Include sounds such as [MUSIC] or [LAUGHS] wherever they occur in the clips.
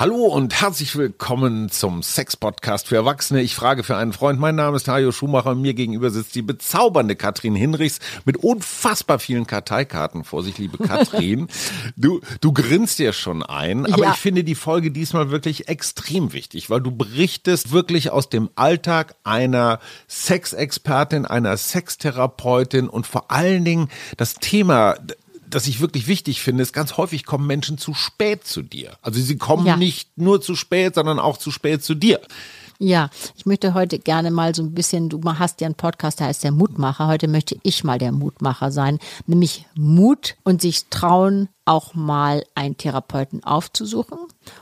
Hallo und herzlich willkommen zum Sex-Podcast für Erwachsene. Ich frage für einen Freund. Mein Name ist Hajo Schumacher und mir gegenüber sitzt die bezaubernde Katrin Hinrichs mit unfassbar vielen Karteikarten vor sich, liebe Katrin. [LAUGHS] du, du grinst dir schon ein, aber Ja. ich finde die Folge diesmal wirklich extrem wichtig, weil du berichtest wirklich aus dem Alltag einer Sexexpertin, einer Sextherapeutin und vor allen Dingen das Thema, das ich wirklich wichtig finde, ist, ganz häufig kommen Menschen zu spät zu dir. Also sie kommen Ja. nicht nur zu spät, sondern auch zu spät zu dir. Ja, ich möchte heute gerne mal so ein bisschen, du hast ja einen Podcast, der heißt der Mutmacher. Heute möchte ich mal der Mutmacher sein, nämlich Mut und sich trauen, auch mal einen Therapeuten aufzusuchen.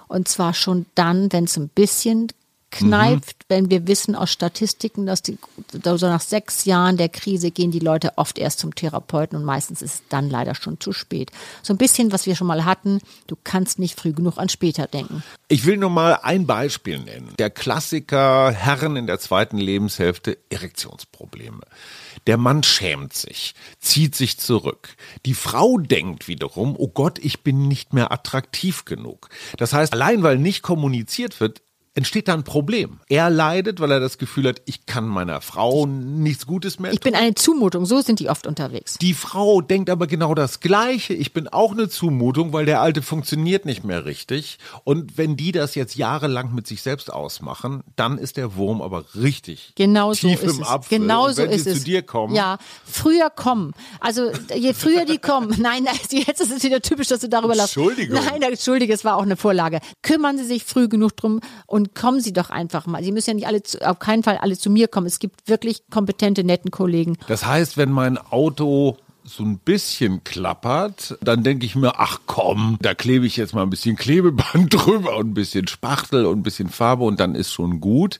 Und zwar schon dann, wenn es ein bisschen kneift, wenn wir wissen aus Statistiken, dass die so nach sechs Jahren der Krise gehen die Leute oft erst zum Therapeuten und meistens ist es dann leider schon zu spät. So ein bisschen, was wir schon mal hatten, du kannst nicht früh genug an später denken. Ich will nur mal ein Beispiel nennen. Der Klassiker Herren in der zweiten Lebenshälfte Erektionsprobleme. Der Mann schämt sich, zieht sich zurück. Die Frau denkt wiederum, oh Gott, ich bin nicht mehr attraktiv genug. Das heißt, allein weil nicht kommuniziert wird, entsteht da ein Problem. Er leidet, weil er das Gefühl hat, ich kann meiner Frau nichts Gutes mehr Ich bin tun. eine Zumutung, so sind die oft unterwegs. Die Frau denkt aber genau das Gleiche. Ich bin auch eine Zumutung, weil der Alte funktioniert nicht mehr richtig. Und wenn die das jetzt jahrelang mit sich selbst ausmachen, dann ist der Wurm aber richtig Genau so tief ist im es. Apfel. Genau so wenn ist es. zu dir kommen, Ja, früher kommen. Also je früher die kommen. [LAUGHS] Nein, nein, jetzt ist es wieder typisch, dass du darüber lachst. Entschuldigung. Nein, entschuldige, es war auch eine Vorlage. Kümmern Sie sich früh genug drum und kommen Sie doch einfach mal. Sie müssen ja nicht alle, zu, auf keinen Fall alle zu mir kommen. Es gibt wirklich kompetente, netten Kollegen. Das heißt, wenn mein Auto so ein bisschen klappert, dann denke ich mir, ach komm, da klebe ich jetzt mal ein bisschen Klebeband [LAUGHS] drüber und ein bisschen Spachtel und ein bisschen Farbe und dann ist schon gut.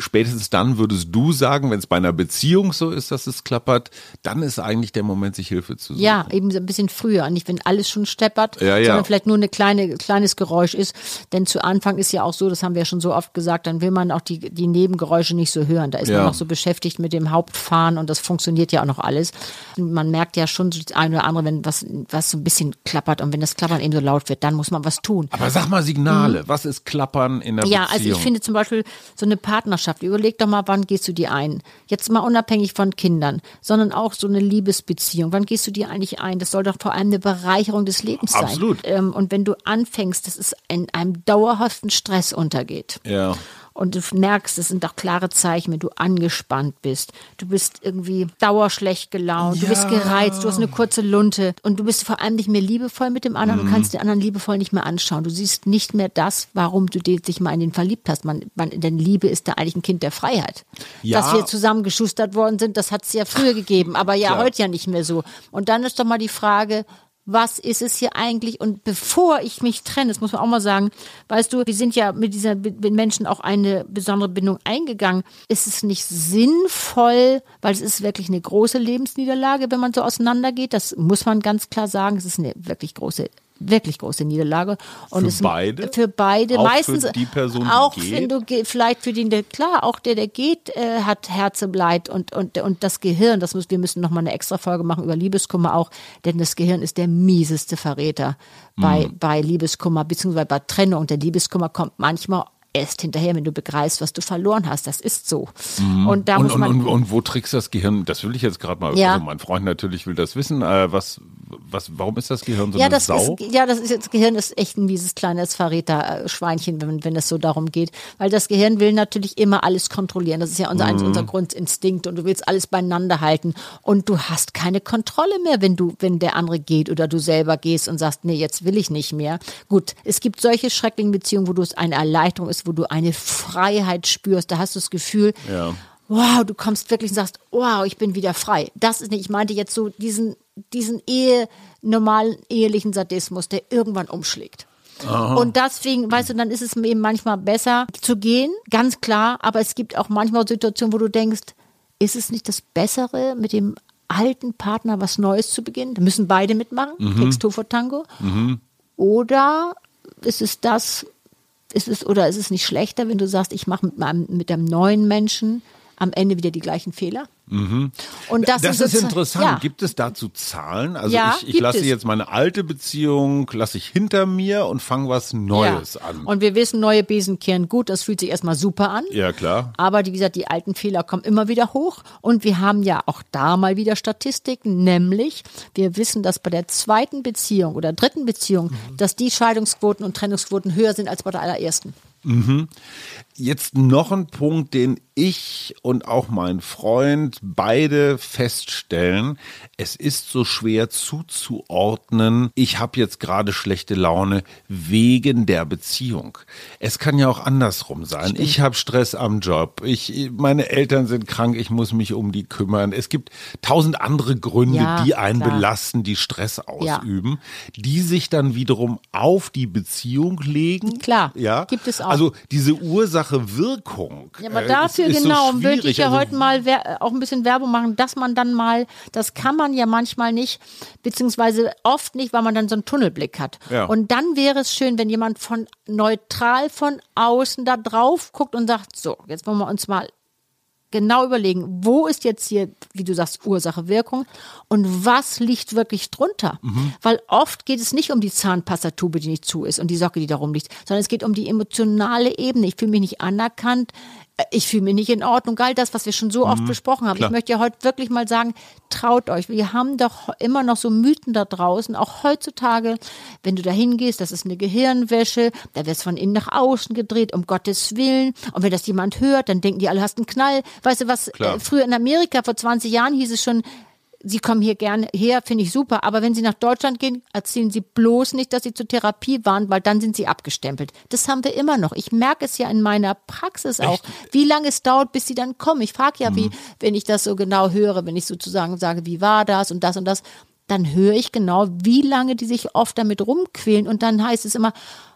Spätestens dann würdest du sagen, wenn es bei einer Beziehung so ist, dass es klappert, dann ist eigentlich der Moment, sich Hilfe zu suchen. Ja, eben so ein bisschen früher. Nicht, wenn alles schon steppert, Ja, ja. sondern vielleicht nur eine kleine, kleines Geräusch ist. Denn zu Anfang ist ja auch so, das haben wir ja schon so oft gesagt, dann will man auch die, die Nebengeräusche nicht so hören. Da ist Ja. man noch so beschäftigt mit dem Hauptfahren und das funktioniert ja auch noch alles. Man merkt ja schon das eine oder andere, wenn was, was so ein bisschen klappert und wenn das Klappern eben so laut wird, dann muss man was tun. Aber sag mal Signale, was ist Klappern in der Mhm. Ja, Beziehung? also ich finde zum Beispiel so eine Partnerschaft, überleg doch mal, wann gehst du dir ein? Jetzt mal unabhängig von Kindern, sondern auch so eine Liebesbeziehung. Wann gehst du dir eigentlich ein? Das soll doch vor allem eine Bereicherung des Lebens sein. Absolut. Ähm, und wenn du anfängst, dass es in einem dauerhaften Stress untergeht. Ja. Und du merkst, es sind doch klare Zeichen, wenn du angespannt bist. Du bist irgendwie dauerschlecht gelaunt, du bist gereizt, du hast eine kurze Lunte und du bist vor allem nicht mehr liebevoll mit dem anderen Mhm. und kannst den anderen liebevoll nicht mehr anschauen. Du siehst nicht mehr das, warum du dich mal in den verliebt hast. Man, man, denn Liebe ist da eigentlich ein Kind der Freiheit. Ja. Dass wir zusammengeschustert worden sind, das hat es ja früher gegeben, aber ja Klar. heute ja nicht mehr so. Und dann ist doch mal die Frage, was ist es hier eigentlich? Und bevor ich mich trenne, das muss man auch mal sagen, weißt du, wir sind ja mit dieser mit Menschen auch eine besondere Bindung eingegangen. Ist es nicht sinnvoll, weil es ist wirklich eine große Lebensniederlage, wenn man so auseinandergeht. Das muss man ganz klar sagen. Es ist eine wirklich große wirklich große Niederlage und Für es, beide? für beide Auch für meistens die Person, die auch geht? wenn du vielleicht für den der klar auch der der geht äh, hat Herzeleid und und und das Gehirn das muss wir müssen noch mal eine extra Folge machen über Liebeskummer auch denn das Gehirn ist der mieseste Verräter bei Mhm. bei Liebeskummer beziehungsweise bei Trennung der Liebeskummer kommt manchmal erst hinterher, wenn du begreifst, was du verloren hast. Das ist so. Und da Mhm. Und, muss und, man und, und wo trickst das Gehirn? Das will ich jetzt gerade mal. Ja. Also mein Freund natürlich will das wissen. Äh, was, was, warum ist das Gehirn so ja, eine das Sau? ist, ja, das ist das Gehirn ist echt ein mieses kleines Verräter-Schweinchen, wenn, wenn es so darum geht. Weil das Gehirn will natürlich immer alles kontrollieren. Das ist ja unser, eins unser Grundinstinkt und du willst alles beieinander halten. Und du hast keine Kontrolle mehr, wenn du, wenn der andere geht oder du selber gehst und sagst, nee, jetzt will ich nicht mehr. Gut, es gibt solche schrecklichen Beziehungen, wo du es eine Erleichterung ist, wo du eine Freiheit spürst. Da hast du das Gefühl, Ja. Wow, du kommst wirklich und sagst, wow, ich bin wieder frei. Das ist nicht, ich meinte jetzt so diesen, diesen Ehe, normalen ehelichen Sadismus, der irgendwann umschlägt. Und deswegen, weißt du, dann ist es eben manchmal besser zu gehen, ganz klar, aber es gibt auch manchmal Situationen, wo du denkst, ist es nicht das Bessere, mit dem alten Partner was Neues zu beginnen? Da müssen beide mitmachen, Takes two for Tango. Oder ist es das, ist es oder ist es nicht schlechter, wenn du sagst, ich mache mit meinem mit einem neuen Menschen am Ende wieder die gleichen Fehler? Mhm. Und das, das ist interessant. Ja. Gibt es dazu Zahlen? Also Ja, ich, ich lasse es. jetzt meine alte Beziehung, lasse ich hinter mir und fange was Neues ja. an. Und wir wissen, neue Besen kehren gut, das fühlt sich erstmal super an. ja, klar. Aber wie gesagt, die alten Fehler kommen immer wieder hoch. Und wir haben ja auch da mal wieder Statistiken, nämlich wir wissen, dass bei der zweiten Beziehung oder dritten Beziehung, Mhm. dass die Scheidungsquoten und Trennungsquoten höher sind als bei der allerersten. Jetzt noch ein Punkt, den ich und auch mein Freund beide feststellen. Es ist so schwer zuzuordnen. Ich habe jetzt gerade schlechte Laune wegen der Beziehung. Es kann ja auch andersrum sein. Ich habe Stress am Job. Ich, meine Eltern sind krank. Ich muss mich um die kümmern. Es gibt tausend andere Gründe, Ja, die einen klar. belasten, die Stress Ja. ausüben, die sich dann wiederum auf die Beziehung legen. Klar, ja, gibt es auch. Also diese Ursache-Wirkung. Ja, aber äh, dafür ist, ist genau so würde ich ja Also, heute mal wer- auch ein bisschen Werbung machen, dass man dann mal, das kann man ja manchmal nicht, beziehungsweise oft nicht, weil man dann so einen Tunnelblick hat. Ja. Und dann wäre es schön, wenn jemand von neutral von außen da drauf guckt und sagt, so, jetzt wollen wir uns mal genau überlegen, wo ist jetzt hier, wie du sagst, Ursache, Wirkung und was liegt wirklich drunter? Weil oft geht es nicht um die Zahnpastatube, die nicht zu ist und die Socke, die darum liegt, sondern es geht um die emotionale Ebene. Ich fühle mich nicht anerkannt, ich fühle mich nicht in Ordnung. All das, was wir schon so oft besprochen haben. klar. Ich möchte ja heute wirklich mal sagen, traut euch. Wir haben doch immer noch so Mythen da draußen, auch heutzutage, wenn du da hingehst, das ist eine Gehirnwäsche, da wird es von innen nach außen gedreht, um Gottes Willen. Und wenn das jemand hört, dann denken die alle, hast einen Knall. Weißt du, was äh, früher in Amerika vor 20 Jahren hieß es schon, Sie kommen hier gerne her, finde ich super. Aber wenn Sie nach Deutschland gehen, erzählen Sie bloß nicht, dass Sie zur Therapie waren, weil dann sind Sie abgestempelt. Das haben wir immer noch. Ich merke es ja in meiner Praxis auch, wie lange es dauert, bis Sie dann kommen. Ich frage ja, wie, wenn ich das so genau höre, wenn ich sozusagen sage, wie war das und das und das, dann höre ich genau, wie lange die sich oft damit rumquälen. Und dann heißt es immer,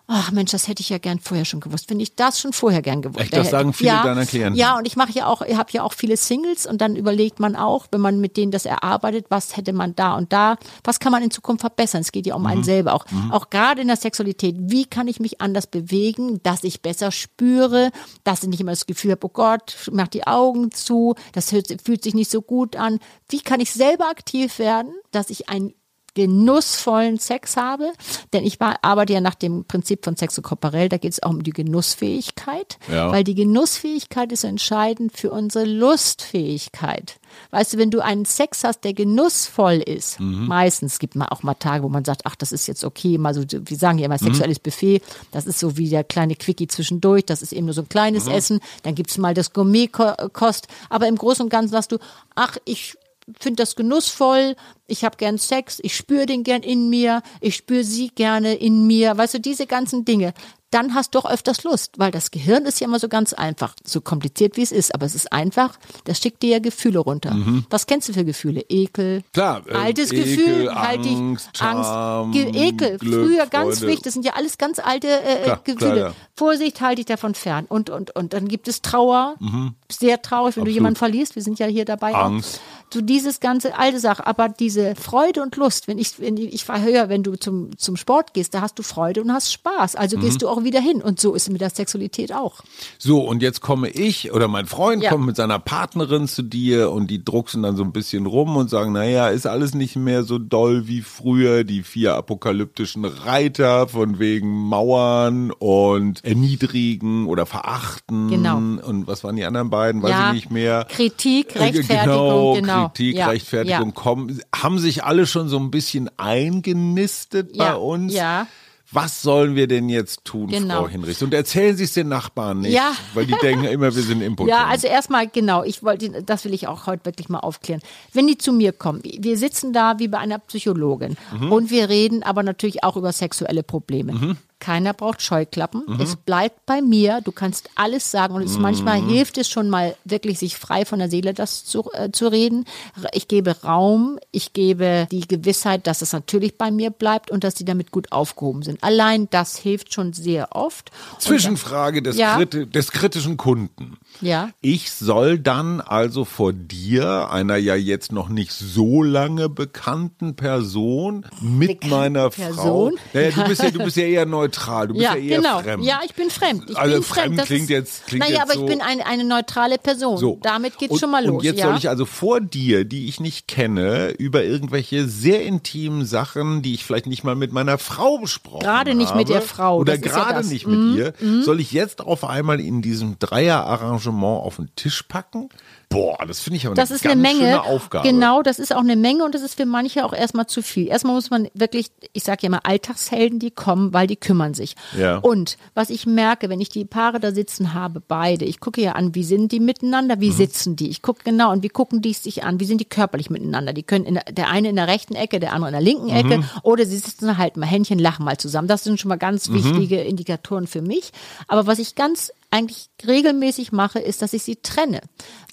Ach Mensch, das hätte ich ja gern vorher schon gewusst. Wenn ich das schon vorher gern gewusst Echt, das hätte. sagen viele ja, deiner Klienten? Ja, und ich mache ja auch, ich habe ja auch viele Singles und dann überlegt man auch, wenn man mit denen das erarbeitet, was hätte man da und da, was kann man in Zukunft verbessern? Es geht ja um einen Mhm. selber auch. Auch gerade in der Sexualität, wie kann ich mich anders bewegen, dass ich besser spüre, dass ich nicht immer das Gefühl habe, oh Gott, mach die Augen zu, das fühlt sich nicht so gut an. Wie kann ich selber aktiv werden, dass ich ein genussvollen Sex habe, denn ich arbeite ja nach dem Prinzip von Sexo Corporell, da geht es auch um die Genussfähigkeit, Ja. weil die Genussfähigkeit ist entscheidend für unsere Lustfähigkeit. Weißt du, wenn du einen Sex hast, der genussvoll ist, meistens gibt man auch mal Tage, wo man sagt, ach, das ist jetzt okay, mal so, wir sagen ja immer sexuelles Buffet, das ist so wie der kleine Quickie zwischendurch, das ist eben nur so ein kleines Essen, dann gibt's mal das Gourmetkost, aber im Großen und Ganzen sagst du, ach, ich finde das genussvoll, ich habe gern Sex, ich spüre den gern in mir, ich spüre sie gerne in mir, weißt du, diese ganzen Dinge. Dann hast du doch öfters Lust, weil das Gehirn ist ja immer so ganz einfach, so kompliziert wie es ist, aber es ist einfach, das schickt dir ja Gefühle runter. Was kennst du für Gefühle? Ekel, Klar, äh, altes Ekel, Gefühl, halt dich, Angst, Angst, Ekel, Glück, früher ganz Freude. wichtig, das sind ja alles ganz alte äh, Klar, Gefühle. klar, ja. Vorsicht, halte dich davon fern. Und, und, und dann gibt es Trauer, sehr traurig, wenn Absolut. du jemanden verlierst, wir sind ja hier dabei. auch. Angst. So dieses ganze alte Sache, aber diese Freude und Lust, wenn ich, wenn ich, ich höre, wenn du zum, zum Sport gehst, da hast du Freude und hast Spaß. Also Mhm. gehst du auch wieder hin. Und so ist mit der Sexualität auch. So, und jetzt komme ich oder mein Freund Ja. kommt mit seiner Partnerin zu dir und die drucksen dann so ein bisschen rum und sagen, naja, ist alles nicht mehr so doll wie früher, die vier apokalyptischen Reiter von wegen Mauern und erniedrigen oder verachten. Genau. Und was waren die anderen beiden? Weiß Ja, ich nicht mehr. Kritik, Äh, Rechtfertigung, genau. Kritik, Ja, Rechtfertigung kommen. Haben sich alle schon so ein bisschen eingenistet bei uns? ja. Was sollen wir denn jetzt tun, Genau. Frau Hinrichs? Und erzählen Sie es den Nachbarn nicht, Ja. weil die denken immer, wir sind impotent. [LAUGHS] Ja, also erstmal genau, ich wollte, das will ich auch heute wirklich mal aufklären. Wenn die zu mir kommen, wir sitzen da wie bei einer Psychologin Mhm. und wir reden aber natürlich auch über sexuelle Probleme. Keiner braucht Scheuklappen. Mhm. Es bleibt bei mir. Du kannst alles sagen und es manchmal Mhm. hilft es schon mal wirklich, sich frei von der Seele das zu, äh, zu reden. Ich gebe Raum. Ich gebe die Gewissheit, dass es natürlich bei mir bleibt und dass die damit gut aufgehoben sind. Allein das hilft schon sehr oft. Zwischenfrage des, Ja. kriti des kritischen Kunden. Ja. Ich soll dann also vor dir, einer ja jetzt noch nicht so lange bekannten Person, mit Bekannten meiner Frau. Person? Naja, du bist ja, du bist ja [LAUGHS] eher neutral. Du bist ja, ja eher genau. fremd. Ja, ich bin fremd. Ich Also bin fremd fremd. Das klingt ist, jetzt- klingt Naja, jetzt aber so- ich bin eine, eine neutrale Person. So. Damit geht's und, schon mal los. Und jetzt ja? soll ich also vor dir, die ich nicht kenne, über irgendwelche sehr intimen Sachen, die ich vielleicht nicht mal mit meiner Frau besprochen habe. Gerade nicht mit der Frau, Oder ja gerade. Mhm, nicht mit ihr. Soll ich jetzt auf einmal in diesem Dreier-Arrangement auf den Tisch packen? Boah, das finde ich aber Das eine ist ganz eine Menge. schöne Aufgabe. Genau, das ist auch eine Menge und das ist für manche auch erstmal zu viel. Erstmal muss man wirklich, ich sage ja mal, Alltagshelden, die kommen, weil die kümmern sich. Ja. Und was ich merke, wenn ich die Paare da sitzen habe, beide, ich gucke ja an, wie sind die miteinander, Mhm. wie sitzen die. Ich gucke genau und wie gucken die sich an, wie sind die körperlich miteinander. Die können in der, eine in der rechten Ecke, der andere in der linken Ecke Mhm. oder sie sitzen halt mal Händchen, lachen mal zusammen. Das sind schon mal ganz Mhm. wichtige Indikatoren für mich. Aber was ich ganz eigentlich regelmäßig mache, ist, dass ich sie trenne.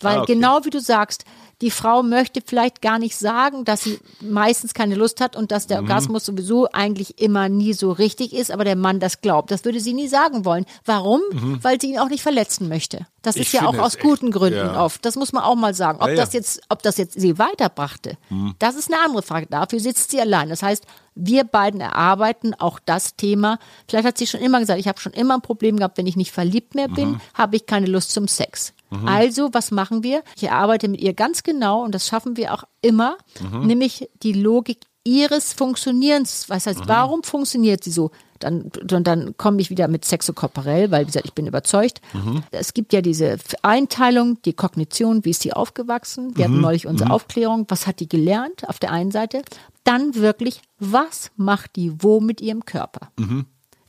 Weil Ah, okay. genau wie du sagst, die Frau möchte vielleicht gar nicht sagen, dass sie meistens keine Lust hat und dass der Mhm. Orgasmus sowieso eigentlich immer nie so richtig ist, aber der Mann das glaubt. Das würde sie nie sagen wollen. Warum? Weil sie ihn auch nicht verletzen möchte. Das Mhm. Ich ist ja auch aus echt, guten Gründen ja. oft. Das muss man auch mal sagen. Ob Ja, Mhm. ja. das jetzt, ob das jetzt sie weiterbrachte, das ist eine andere Frage. Dafür sitzt sie allein. Das heißt, wir beiden erarbeiten auch das Thema. Vielleicht hat sie schon immer gesagt, ich habe schon immer ein Problem gehabt, wenn ich nicht verliebt mehr bin, Mhm. habe ich keine Lust zum Sex. Also, was machen wir? Ich erarbeite mit ihr ganz genau und das schaffen wir auch immer, Mhm. nämlich die Logik ihres Funktionierens. Was heißt, warum funktioniert sie so? Dann, dann, dann komme ich wieder mit sexokorporell, weil, wie gesagt, ich bin überzeugt. Es gibt ja diese Einteilung, die Kognition, wie ist die aufgewachsen? Wir hatten neulich unsere Aufklärung. Was hat die gelernt auf der einen Seite? Dann wirklich, was macht die wo mit ihrem Körper?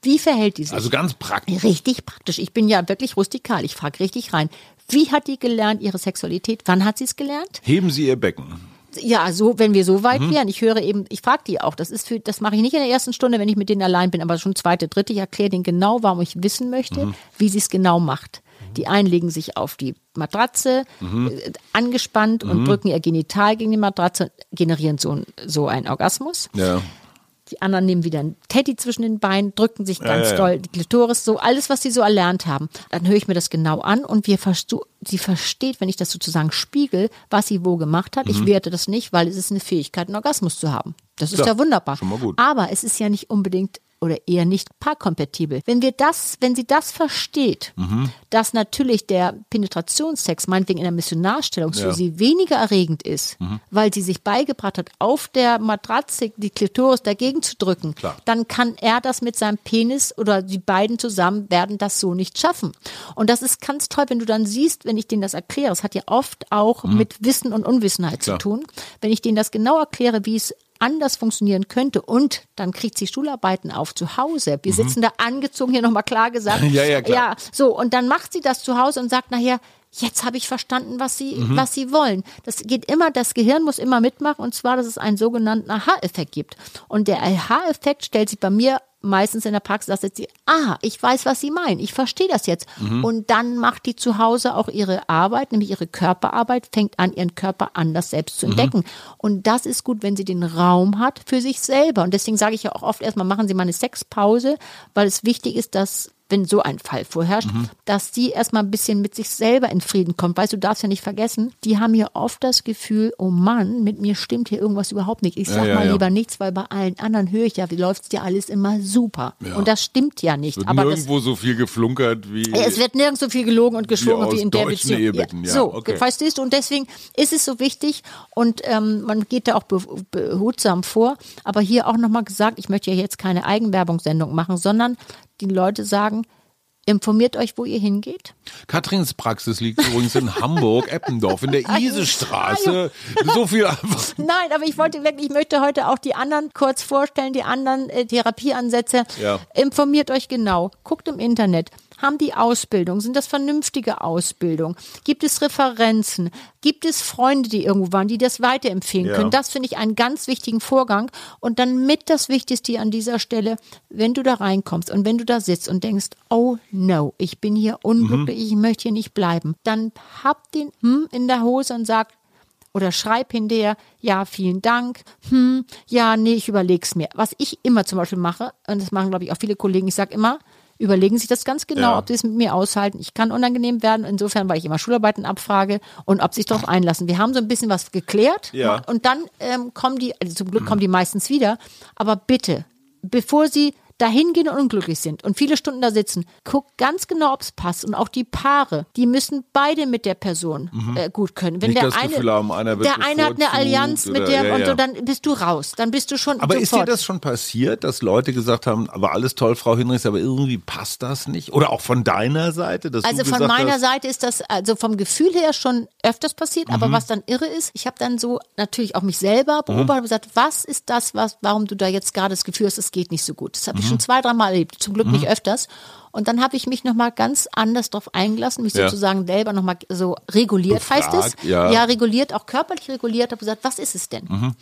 Wie verhält die sich? Also ganz praktisch. Richtig praktisch. Ich bin ja wirklich rustikal. Ich frage richtig rein. Wie hat die gelernt, ihre Sexualität? Wann hat sie es gelernt? Heben Sie Ihr Becken. Ja, so, wenn wir so weit Mhm. wären. Ich höre eben, ich frage die auch. Das ist für, das mache ich nicht in der ersten Stunde, wenn ich mit denen allein bin, aber schon zweite, dritte. Ich erkläre denen genau, warum ich wissen möchte, Mhm. wie sie es genau macht. Die einen legen sich auf die Matratze, Mhm. äh, angespannt und drücken ihr Genital gegen die Matratze, generieren so, so einen Orgasmus. Ja. Die anderen nehmen wieder ein Teddy zwischen den Beinen, drücken sich ganz ja, ja. doll die Klitoris, so alles, was sie so erlernt haben. Dann höre ich mir das genau an und wir sie versteht, wenn ich das sozusagen spiegel, was sie wo gemacht hat. Mhm. Ich werte das nicht, weil es ist eine Fähigkeit, einen Orgasmus zu haben. Das ist Ja, ja, wunderbar. schon mal gut. Aber es ist ja nicht unbedingt oder eher nicht paarkompatibel. Wenn wir das, wenn sie das versteht, Mhm. dass natürlich der Penetrationssex meinetwegen in der Missionarstellung für Ja. sie weniger erregend ist, Mhm. weil sie sich beigebracht hat, auf der Matratze die Klitoris dagegen zu drücken, Klar. dann kann er das mit seinem Penis oder die beiden zusammen werden das so nicht schaffen. Und das ist ganz toll, wenn du dann siehst, wenn ich denen das erkläre, es hat ja oft auch mit Wissen und Unwissenheit Mhm. Klar. zu tun, wenn ich denen das genau erkläre, wie es anders funktionieren könnte und dann kriegt sie Stuhlarbeiten auf zu Hause. Wir sitzen da angezogen, hier nochmal klar gesagt. Mhm. [LAUGHS] Ja, ja, klar. Ja, so und dann macht sie das zu Hause und sagt nachher, jetzt habe ich verstanden, was sie, Mhm. was sie wollen. Das geht immer, das Gehirn muss immer mitmachen und zwar, dass es einen sogenannten Aha-Effekt gibt. Und der Aha-Effekt stellt sich bei mir meistens in der Praxis, dass jetzt sie, ah, ich weiß, was sie meinen, ich verstehe das jetzt. Mhm. Und dann macht die zu Hause auch ihre Arbeit, nämlich ihre Körperarbeit, fängt an, ihren Körper anders selbst Mhm. zu entdecken. Und das ist gut, wenn sie den Raum hat für sich selber. Und deswegen sage ich ja auch oft erstmal, machen Sie mal eine Sexpause, weil es wichtig ist, dass wenn so ein Fall vorherrscht, Mhm. dass die erstmal ein bisschen mit sich selber in Frieden kommt. Weißt du, darfst ja nicht vergessen, die haben ja oft das Gefühl, oh Mann, mit mir stimmt hier irgendwas überhaupt nicht. Ich sag ja, mal ja. lieber nichts, weil bei allen anderen höre ich ja, wie läuft's dir alles immer super. Und das stimmt ja nicht. Wird Aber das, nirgendwo so viel geflunkert wie. ja, es wird nirgends so viel gelogen und geschwungen aus wie in der Beziehung. Ja, so, okay. verstehst du? Und deswegen ist es so wichtig und ähm, man geht da auch be behutsam vor. Aber hier auch nochmal gesagt, ich möchte ja jetzt keine Eigenwerbungssendung machen, sondern die Leute sagen, informiert euch, wo ihr hingeht. Katrins Praxis liegt übrigens in Hamburg, Eppendorf, in der [LAUGHS] Isestraße. So viel einfach. Nein, aber ich wollte wirklich, ich möchte heute auch die anderen kurz vorstellen, die anderen äh, Therapieansätze. Ja. Informiert euch genau, guckt im Internet. Haben die Ausbildung? Sind das vernünftige Ausbildung? Gibt es Referenzen? Gibt es Freunde, die irgendwo waren, die das weiterempfehlen Ja. können? Das finde ich einen ganz wichtigen Vorgang. Und dann mit das Wichtigste an dieser Stelle, wenn du da reinkommst und wenn du da sitzt und denkst, oh no, ich bin hier unglücklich, ich möchte hier nicht bleiben, dann hab den hm in der Hose und sag, oder schreib hinterher, ja, vielen Dank, hm, ja, nee, ich überleg's mir. Was ich immer zum Beispiel mache, und das machen, glaube ich, auch viele Kollegen, ich sage immer, überlegen sich das ganz genau, Ja. ob sie es mit mir aushalten. Ich kann unangenehm werden, insofern, weil ich immer Schularbeiten abfrage und ob sie sich darauf einlassen. Wir haben so ein bisschen was geklärt Ja. und dann ähm, kommen die, also zum Glück kommen die meistens wieder, aber bitte, bevor sie dahin gehen und unglücklich sind und viele Stunden da sitzen, guck ganz genau, ob es passt. Und auch die Paare, die müssen beide mit der Person äh, gut können. Wenn Nicht der eine, Gefühl haben, einer der eine hat eine Allianz mit oder- der ja, und ja. so, dann bist du raus. Dann bist du schon Aber ist dir sofort. das schon passiert, dass Leute gesagt haben, aber alles toll, Frau Hinrichs, aber irgendwie passt das nicht? Oder auch von deiner Seite, dass Also von meiner hast, Seite ist das also vom Gefühl her schon öfters passiert, aber Mhm. was dann irre ist, ich habe dann so natürlich auch mich selber beobachtet und gesagt, was ist das, was, warum du da jetzt gerade das Gefühl hast, es geht nicht so gut. Das habe Mhm. ich schon zwei, dreimal erlebt, zum Glück nicht öfters. Und dann habe ich mich nochmal ganz anders drauf eingelassen, mich Ja. sozusagen selber nochmal so reguliert, heißt es. Befragt, ja. reguliert, auch körperlich reguliert, habe gesagt, was ist es denn? Mhm.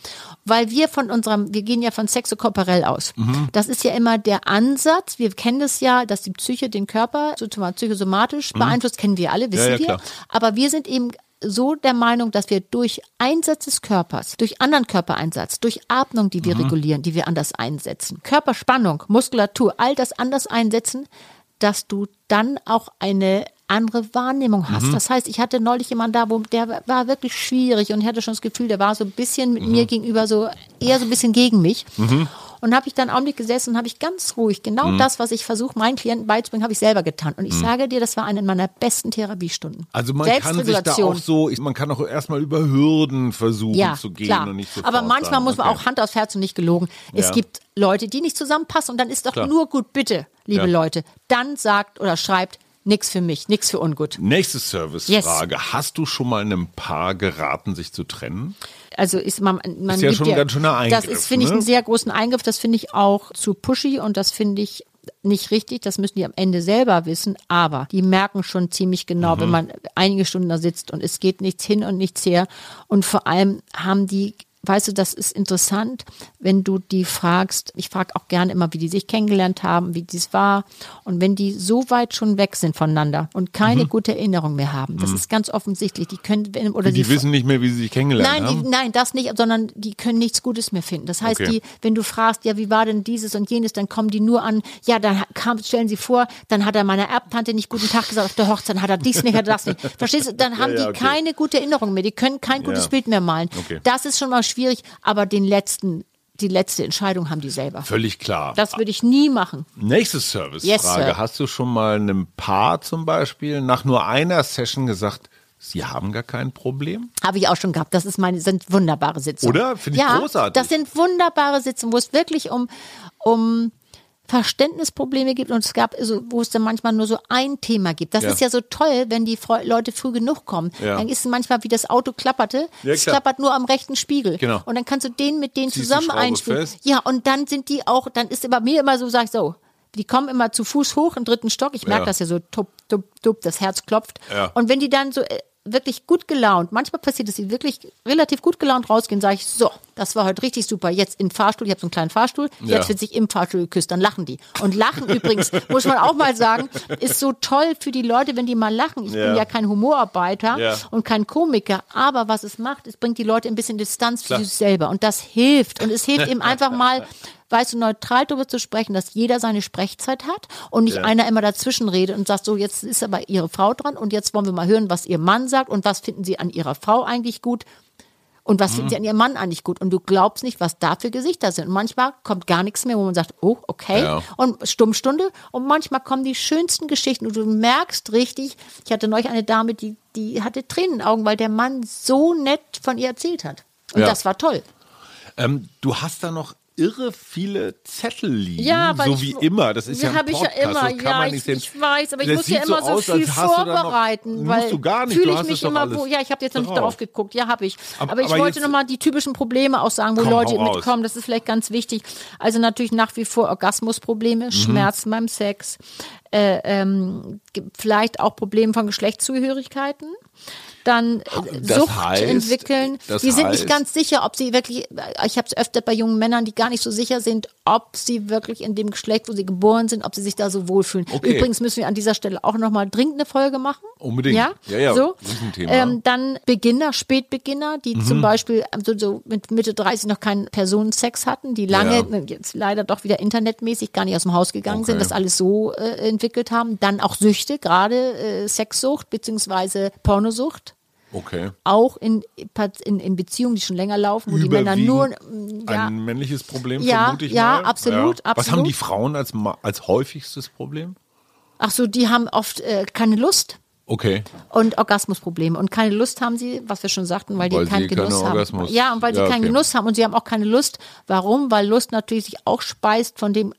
Weil wir von unserem, wir gehen ja von sexokorporell aus. Mhm. Das ist ja immer der Ansatz. Wir kennen das ja, dass die Psyche den Körper so zumal psychosomatisch beeinflusst, kennen wir alle, wissen Mhm. ja, wir. Aber wir sind eben so der Meinung, dass wir durch Einsatz des Körpers, durch anderen Körpereinsatz, durch Atmung, die Mhm. wir regulieren, die wir anders einsetzen, Körperspannung, Muskulatur, all das anders einsetzen, dass du dann auch eine andere Wahrnehmung hast. Mhm. Das heißt, ich hatte neulich jemanden da, wo der war wirklich schwierig und ich hatte schon das Gefühl, der war so ein bisschen mit Mhm. mir gegenüber so eher so ein bisschen gegen mich. Und habe ich dann einen Augenblick gesessen und habe ich ganz ruhig genau Mhm. das, was ich versuche, meinen Klienten beizubringen, habe ich selber getan. Und ich sage dir, das war eine meiner besten Therapiestunden. also man kann sich da auch so, ich- man kann auch erstmal über Hürden versuchen ja, zu gehen klar. und nicht sofort Aber manchmal sagen, muss man okay. auch Hand aufs Herz und nicht gelogen. Es Ja. gibt Leute, die nicht zusammenpassen und dann ist doch Klar. nur gut, bitte, liebe Ja. Leute. Dann sagt oder schreibt, nix für mich, nix für ungut. Nächste Servicefrage. Hast du schon mal einem Paar geraten, sich zu trennen? Also ist man, man Ist ja schon ein ganz schöner Das Eingriff, ist, finde ich, ne? einen sehr großen Eingriff. Das finde ich auch zu pushy und das finde ich nicht richtig. Das müssen die am Ende selber wissen. Aber die merken schon ziemlich genau, Mhm. wenn man einige Stunden da sitzt und es geht nichts hin und nichts her. Und vor allem haben die Weißt du, das ist interessant, wenn du die fragst. Ich frage auch gerne immer, wie die sich kennengelernt haben, wie dies war. Und wenn die so weit schon weg sind voneinander und keine gute Erinnerung mehr haben, das ist ganz offensichtlich. Die können oder Mhm. Die, wissen nicht mehr, wie sie sich kennengelernt Nein, haben? die, nein, das nicht, sondern die können nichts Gutes mehr finden. Das heißt, Okay. die, wenn du fragst, ja, wie war denn dieses und jenes, dann kommen die nur an, ja, dann kam, stellen sie vor, dann hat er meiner Erbtante nicht guten Tag gesagt auf der Hochzeit, hat er dies nicht, hat er das nicht. Verstehst du? Dann haben ja, die okay. keine gute Erinnerung mehr, die können kein gutes Ja. Bild mehr malen. Okay. Das ist schon mal schwierig, aber den letzten, die letzte Entscheidung haben die selber. Völlig klar. Das würde ich nie machen. Nächste Servicefrage. Yes. Hast du schon mal einem Paar zum Beispiel nach nur einer Session gesagt, sie haben gar kein Problem? Habe ich auch schon gehabt. Das ist meine, sind wunderbare Sitzungen. Oder? Finde ich ja, großartig. Das sind wunderbare Sitzungen, wo es wirklich um, um Verständnisprobleme gibt und es gab, so, wo es dann manchmal nur so ein Thema gibt. Das Ja. ist ja so toll, wenn die Freu Leute früh genug kommen. Ja. Dann ist es manchmal wie das Auto klapperte. Ja, es klappert nur am rechten Spiegel. Genau. Und dann kannst du den mit denen Ziehst zusammen einspielen. Ja, und dann sind die auch, dann ist bei mir immer so, sag ich so, die kommen immer zu Fuß hoch im dritten Stock. Ich merke das ja so, tup, tup, tup, das Herz klopft. Und wenn die dann so äh, wirklich gut gelaunt, manchmal passiert es, dass sie wirklich relativ gut gelaunt rausgehen, sage ich, so, das war heute richtig super. Jetzt im Fahrstuhl, ich habe so einen kleinen Fahrstuhl, Ja. jetzt wird sich im Fahrstuhl geküsst, dann lachen die. Und lachen [LAUGHS] übrigens, muss man auch mal sagen, ist so toll für die Leute, wenn die mal lachen. Ich Ja. bin ja kein Humorarbeiter Ja. und kein Komiker, aber was es macht, es bringt die Leute ein bisschen Distanz Klar. zu sich selber. Und das hilft. Und es hilft eben [LAUGHS] einfach mal, weißt du, neutral darüber zu sprechen, dass jeder seine Sprechzeit hat und nicht Ja. einer immer dazwischen redet und sagt, so, jetzt ist aber Ihre Frau dran und jetzt wollen wir mal hören, was Ihr Mann sagt und was finden Sie an Ihrer Frau eigentlich gut. Und was Mhm. finden Sie an Ihrem Mann eigentlich gut? Und du glaubst nicht, was da für Gesichter sind. Und manchmal kommt gar nichts mehr, wo man sagt, oh, okay. Ja. Und Stummstunde. Und manchmal kommen die schönsten Geschichten. Und du merkst richtig, ich hatte neulich eine Dame, die, die hatte Tränen in den Augen, weil der Mann so nett von ihr erzählt hat. Und Ja. das war toll. Ähm, du hast da noch irre viele Zettel liegen, Ja, so ich- wie immer. Das ist ja, Ja, ein habe ich ja Podcast, immer. das kann Ja, man ich, nicht ich weiß, aber ich Das muss ja immer so, aus, viel du noch- vorbereiten. Musst weil du gar nicht, Fühle ich mich immer, wo, ja, ich habe jetzt noch nicht drauf. geguckt. Ja, habe ich. Aber- Aber, ich aber wollte nochmal die typischen Probleme auch sagen, wo Komm, Leute mitkommen. Das ist vielleicht ganz wichtig. Also natürlich nach wie vor Orgasmusprobleme, Mhm. Schmerzen beim Sex, äh, ähm, vielleicht auch Probleme von Geschlechtszugehörigkeiten. Dann äh, Das Sucht heißt- entwickeln. die sind heißt- nicht ganz sicher, ob sie wirklich, ich habe es öfter bei jungen Männern, die gar nicht so sicher sind, ob sie wirklich in dem Geschlecht, wo sie geboren sind, ob sie sich da so wohlfühlen. Okay. Übrigens müssen wir an dieser Stelle auch nochmal dringend eine Folge machen. Unbedingt. Ja, Ja, ja, So. Ähm, dann Beginner, Spätbeginner, die Mhm. zum Beispiel so, so mit Mitte 30 noch keinen Personensex hatten, die lange, Ja. jetzt leider doch wieder internetmäßig gar nicht aus dem Haus gegangen Okay. sind, das alles so äh, entwickelt haben. Dann auch Süchte, gerade äh, Sexsucht beziehungsweise Pornosucht. Okay. Auch in, in, in Beziehungen, die schon länger laufen, wo die Männer nur mm, ja, ein männliches Problem, ja, vermute ich ja, mal. Absolut, ja, absolut. Was haben die Frauen als, als häufigstes Problem? Ach so, die haben oft äh, keine Lust. Okay. Und Orgasmusprobleme. Und keine Lust haben sie, was wir schon sagten, weil, weil die keinen Genuss haben. Orgasmus. Ja, und weil sie ja, keinen okay. Genuss haben. Und sie haben auch keine Lust. Warum? Weil Lust natürlich sich auch speist von dem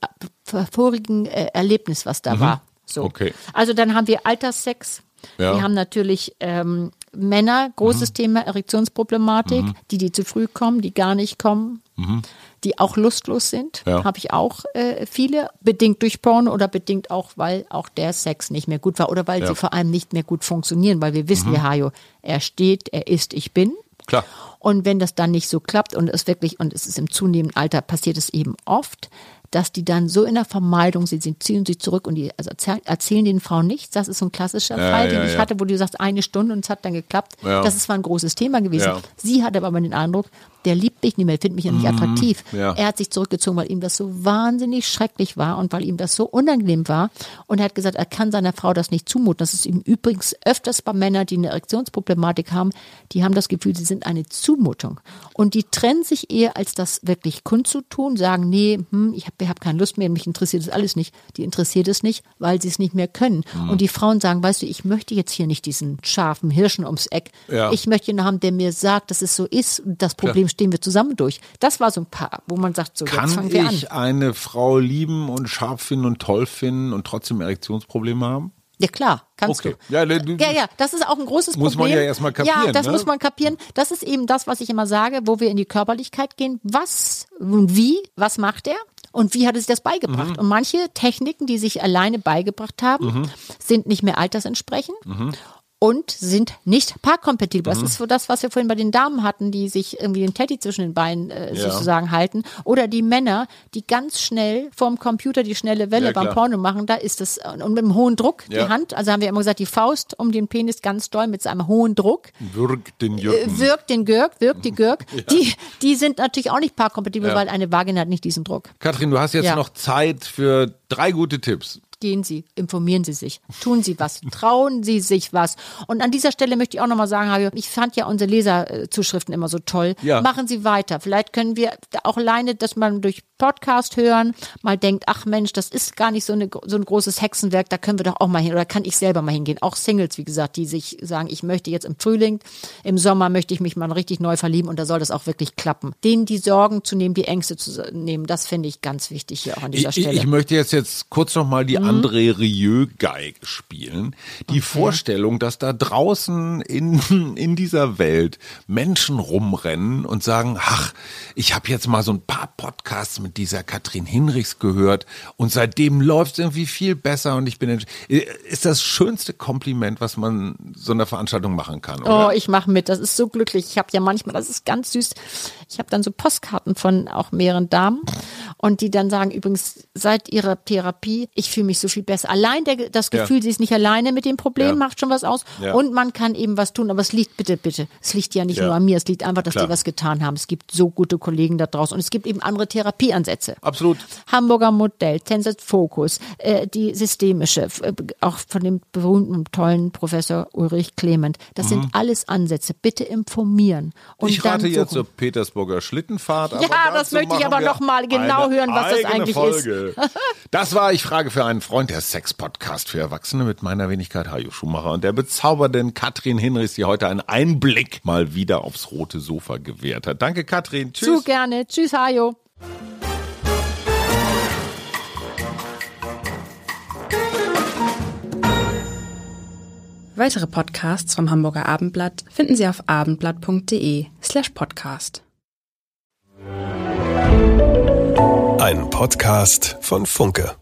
äh, vorigen äh, Erlebnis, was da mhm. war. So. Okay. Also dann haben wir Alterssex. Ja. Wir haben natürlich ähm, Männer, großes mhm. Thema Erektionsproblematik, mhm. die, die zu früh kommen, die gar nicht kommen. Mhm die auch lustlos sind. Ja. Habe ich auch äh, viele, bedingt durch Porn oder bedingt auch, weil auch der Sex nicht mehr gut war oder weil ja. sie vor allem nicht mehr gut funktionieren, weil wir wissen, mhm. ja, Hajo, er steht, er ist, ich bin. Klar. Und wenn das dann nicht so klappt und es wirklich, und es ist im zunehmenden Alter, passiert es eben oft, dass die dann so in der Vermeidung sind, sie ziehen sich zurück und die also erzählen den Frauen nichts. Das ist so ein klassischer ja, Fall, den ja, ich ja. hatte, wo du sagst, eine Stunde und es hat dann geklappt. Das ist zwar ein großes Thema gewesen. Sie hatte aber den Eindruck, der liebt mich nicht mehr, findet mich ja nicht mhm, attraktiv. Ja. Er hat sich zurückgezogen, weil ihm das so wahnsinnig schrecklich war und weil ihm das so unangenehm war. Und er hat gesagt, er kann seiner Frau das nicht zumuten. Das ist ihm übrigens öfters bei Männern, die eine Erektionsproblematik haben, die haben das Gefühl, sie sind eine Zumutung. Und die trennen sich eher, als das wirklich kundzutun, sagen, nee, hm, ich habe hab keine Lust mehr, mich interessiert das alles nicht. Die interessiert es nicht, weil sie es nicht mehr können. Mhm. Und die Frauen sagen, weißt du, ich möchte jetzt hier nicht diesen scharfen Hirschen ums Eck. Ja. Ich möchte jemanden haben, der mir sagt, dass es so ist. Das Problem stehen wir zusammen durch. Das war so ein paar, wo man sagt, so Kann jetzt fangen wir an. ich eine Frau lieben und scharf finden und toll finden und trotzdem Erektionsprobleme haben? Ja klar, kannst okay. du. Ja, du. Ja, ja, das ist auch ein großes muss Problem. Muss man ja erstmal kapieren. Ja, das ne? muss man kapieren. Das ist eben das, was ich immer sage, wo wir in die Körperlichkeit gehen. Was und wie, was macht er? Und wie hat er sich das beigebracht? Mhm. Und manche Techniken, die sich alleine beigebracht haben, mhm. sind nicht mehr altersentsprechend. Mhm und sind nicht parkkompatibel. Mhm. Das ist so das, was wir vorhin bei den Damen hatten, die sich irgendwie den Teddy zwischen den Beinen äh, ja. sozusagen halten. Oder die Männer, die ganz schnell vorm Computer die schnelle Welle ja, beim Porno machen. Da ist es, und mit einem hohen Druck, ja. die Hand, also haben wir immer gesagt, die Faust um den Penis ganz doll mit seinem hohen Druck. Wirkt den Jürgen. Äh, wirkt den Gürk, wirkt die Gürk. [LAUGHS] Die, die sind natürlich auch nicht parkkompatibel, weil eine Vagina hat nicht diesen Druck. Katrin, du hast jetzt noch Zeit für drei gute Tipps gehen Sie, informieren Sie sich, tun Sie was, [LAUGHS] trauen Sie sich was. Und an dieser Stelle möchte ich auch nochmal sagen, ich fand ja unsere Leserzuschriften immer so toll. Ja. Machen Sie weiter. Vielleicht können wir auch alleine, dass man durch Podcast hören mal denkt, ach Mensch, das ist gar nicht so, eine, so ein großes Hexenwerk, da können wir doch auch mal hin oder kann ich selber mal hingehen. Auch Singles, wie gesagt, die sich sagen, ich möchte jetzt im Frühling, im Sommer möchte ich mich mal richtig neu verlieben und da soll das auch wirklich klappen. Denen die Sorgen zu nehmen, die Ängste zu nehmen, das finde ich ganz wichtig hier auch an dieser ich, Stelle. Ich möchte jetzt, jetzt kurz nochmal die mhm. André Rieu-Geige spielen. Die okay. Vorstellung, dass da draußen in, [LAUGHS] in dieser Welt Menschen rumrennen und sagen, ach, ich habe jetzt mal so ein paar Podcasts mit dieser Katrin Hinrichs gehört und seitdem läuft es irgendwie viel besser und ich bin ist das schönste Kompliment, was man so einer Veranstaltung machen kann. Oder? Oh, ich mache mit, das ist so glücklich. Ich habe ja manchmal, das ist ganz süß. Ich habe dann so Postkarten von auch mehreren Damen und die dann sagen übrigens seit ihrer Therapie, ich fühle mich so viel besser. Allein der, das Gefühl, ja. sie ist nicht alleine mit dem Problem, ja. macht schon was aus. Ja. Und man kann eben was tun. Aber es liegt, bitte, bitte, es liegt ja nicht nur an mir, es liegt einfach, dass Klar. die was getan haben. Es gibt so gute Kollegen da draußen und es gibt eben andere Therapieansätze. Absolut. Hamburger Modell, Tensor Focus, äh, die systemische, äh, auch von dem berühmten und tollen Professor Ulrich Clement. Das mhm. sind alles Ansätze. Bitte informieren. Und ich rate jetzt zur Petersburger Schlittenfahrt. ja, das möchte ich aber noch mal genau hören, was das eigentlich Folge. ist. [LAUGHS] das war Ich frage für einen Freund, der Sex-Podcast für Erwachsene mit meiner Wenigkeit Hajo Schumacher und der bezaubernden Katrin Hinrichs, die heute einen Einblick mal wieder aufs rote Sofa gewährt hat. Danke, Katrin. Tschüss. Zu gerne. Tschüss, Hajo. Weitere Podcasts vom Hamburger Abendblatt finden Sie auf abendblatt.de slash podcast. Ein Podcast von Funke.